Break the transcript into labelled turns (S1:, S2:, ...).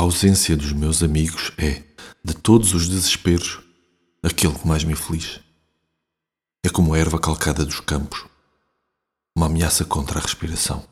S1: A ausência dos meus amigos é, de todos os desesperos, aquele que mais me aflige. É como a erva calcada dos campos, uma ameaça contra a respiração.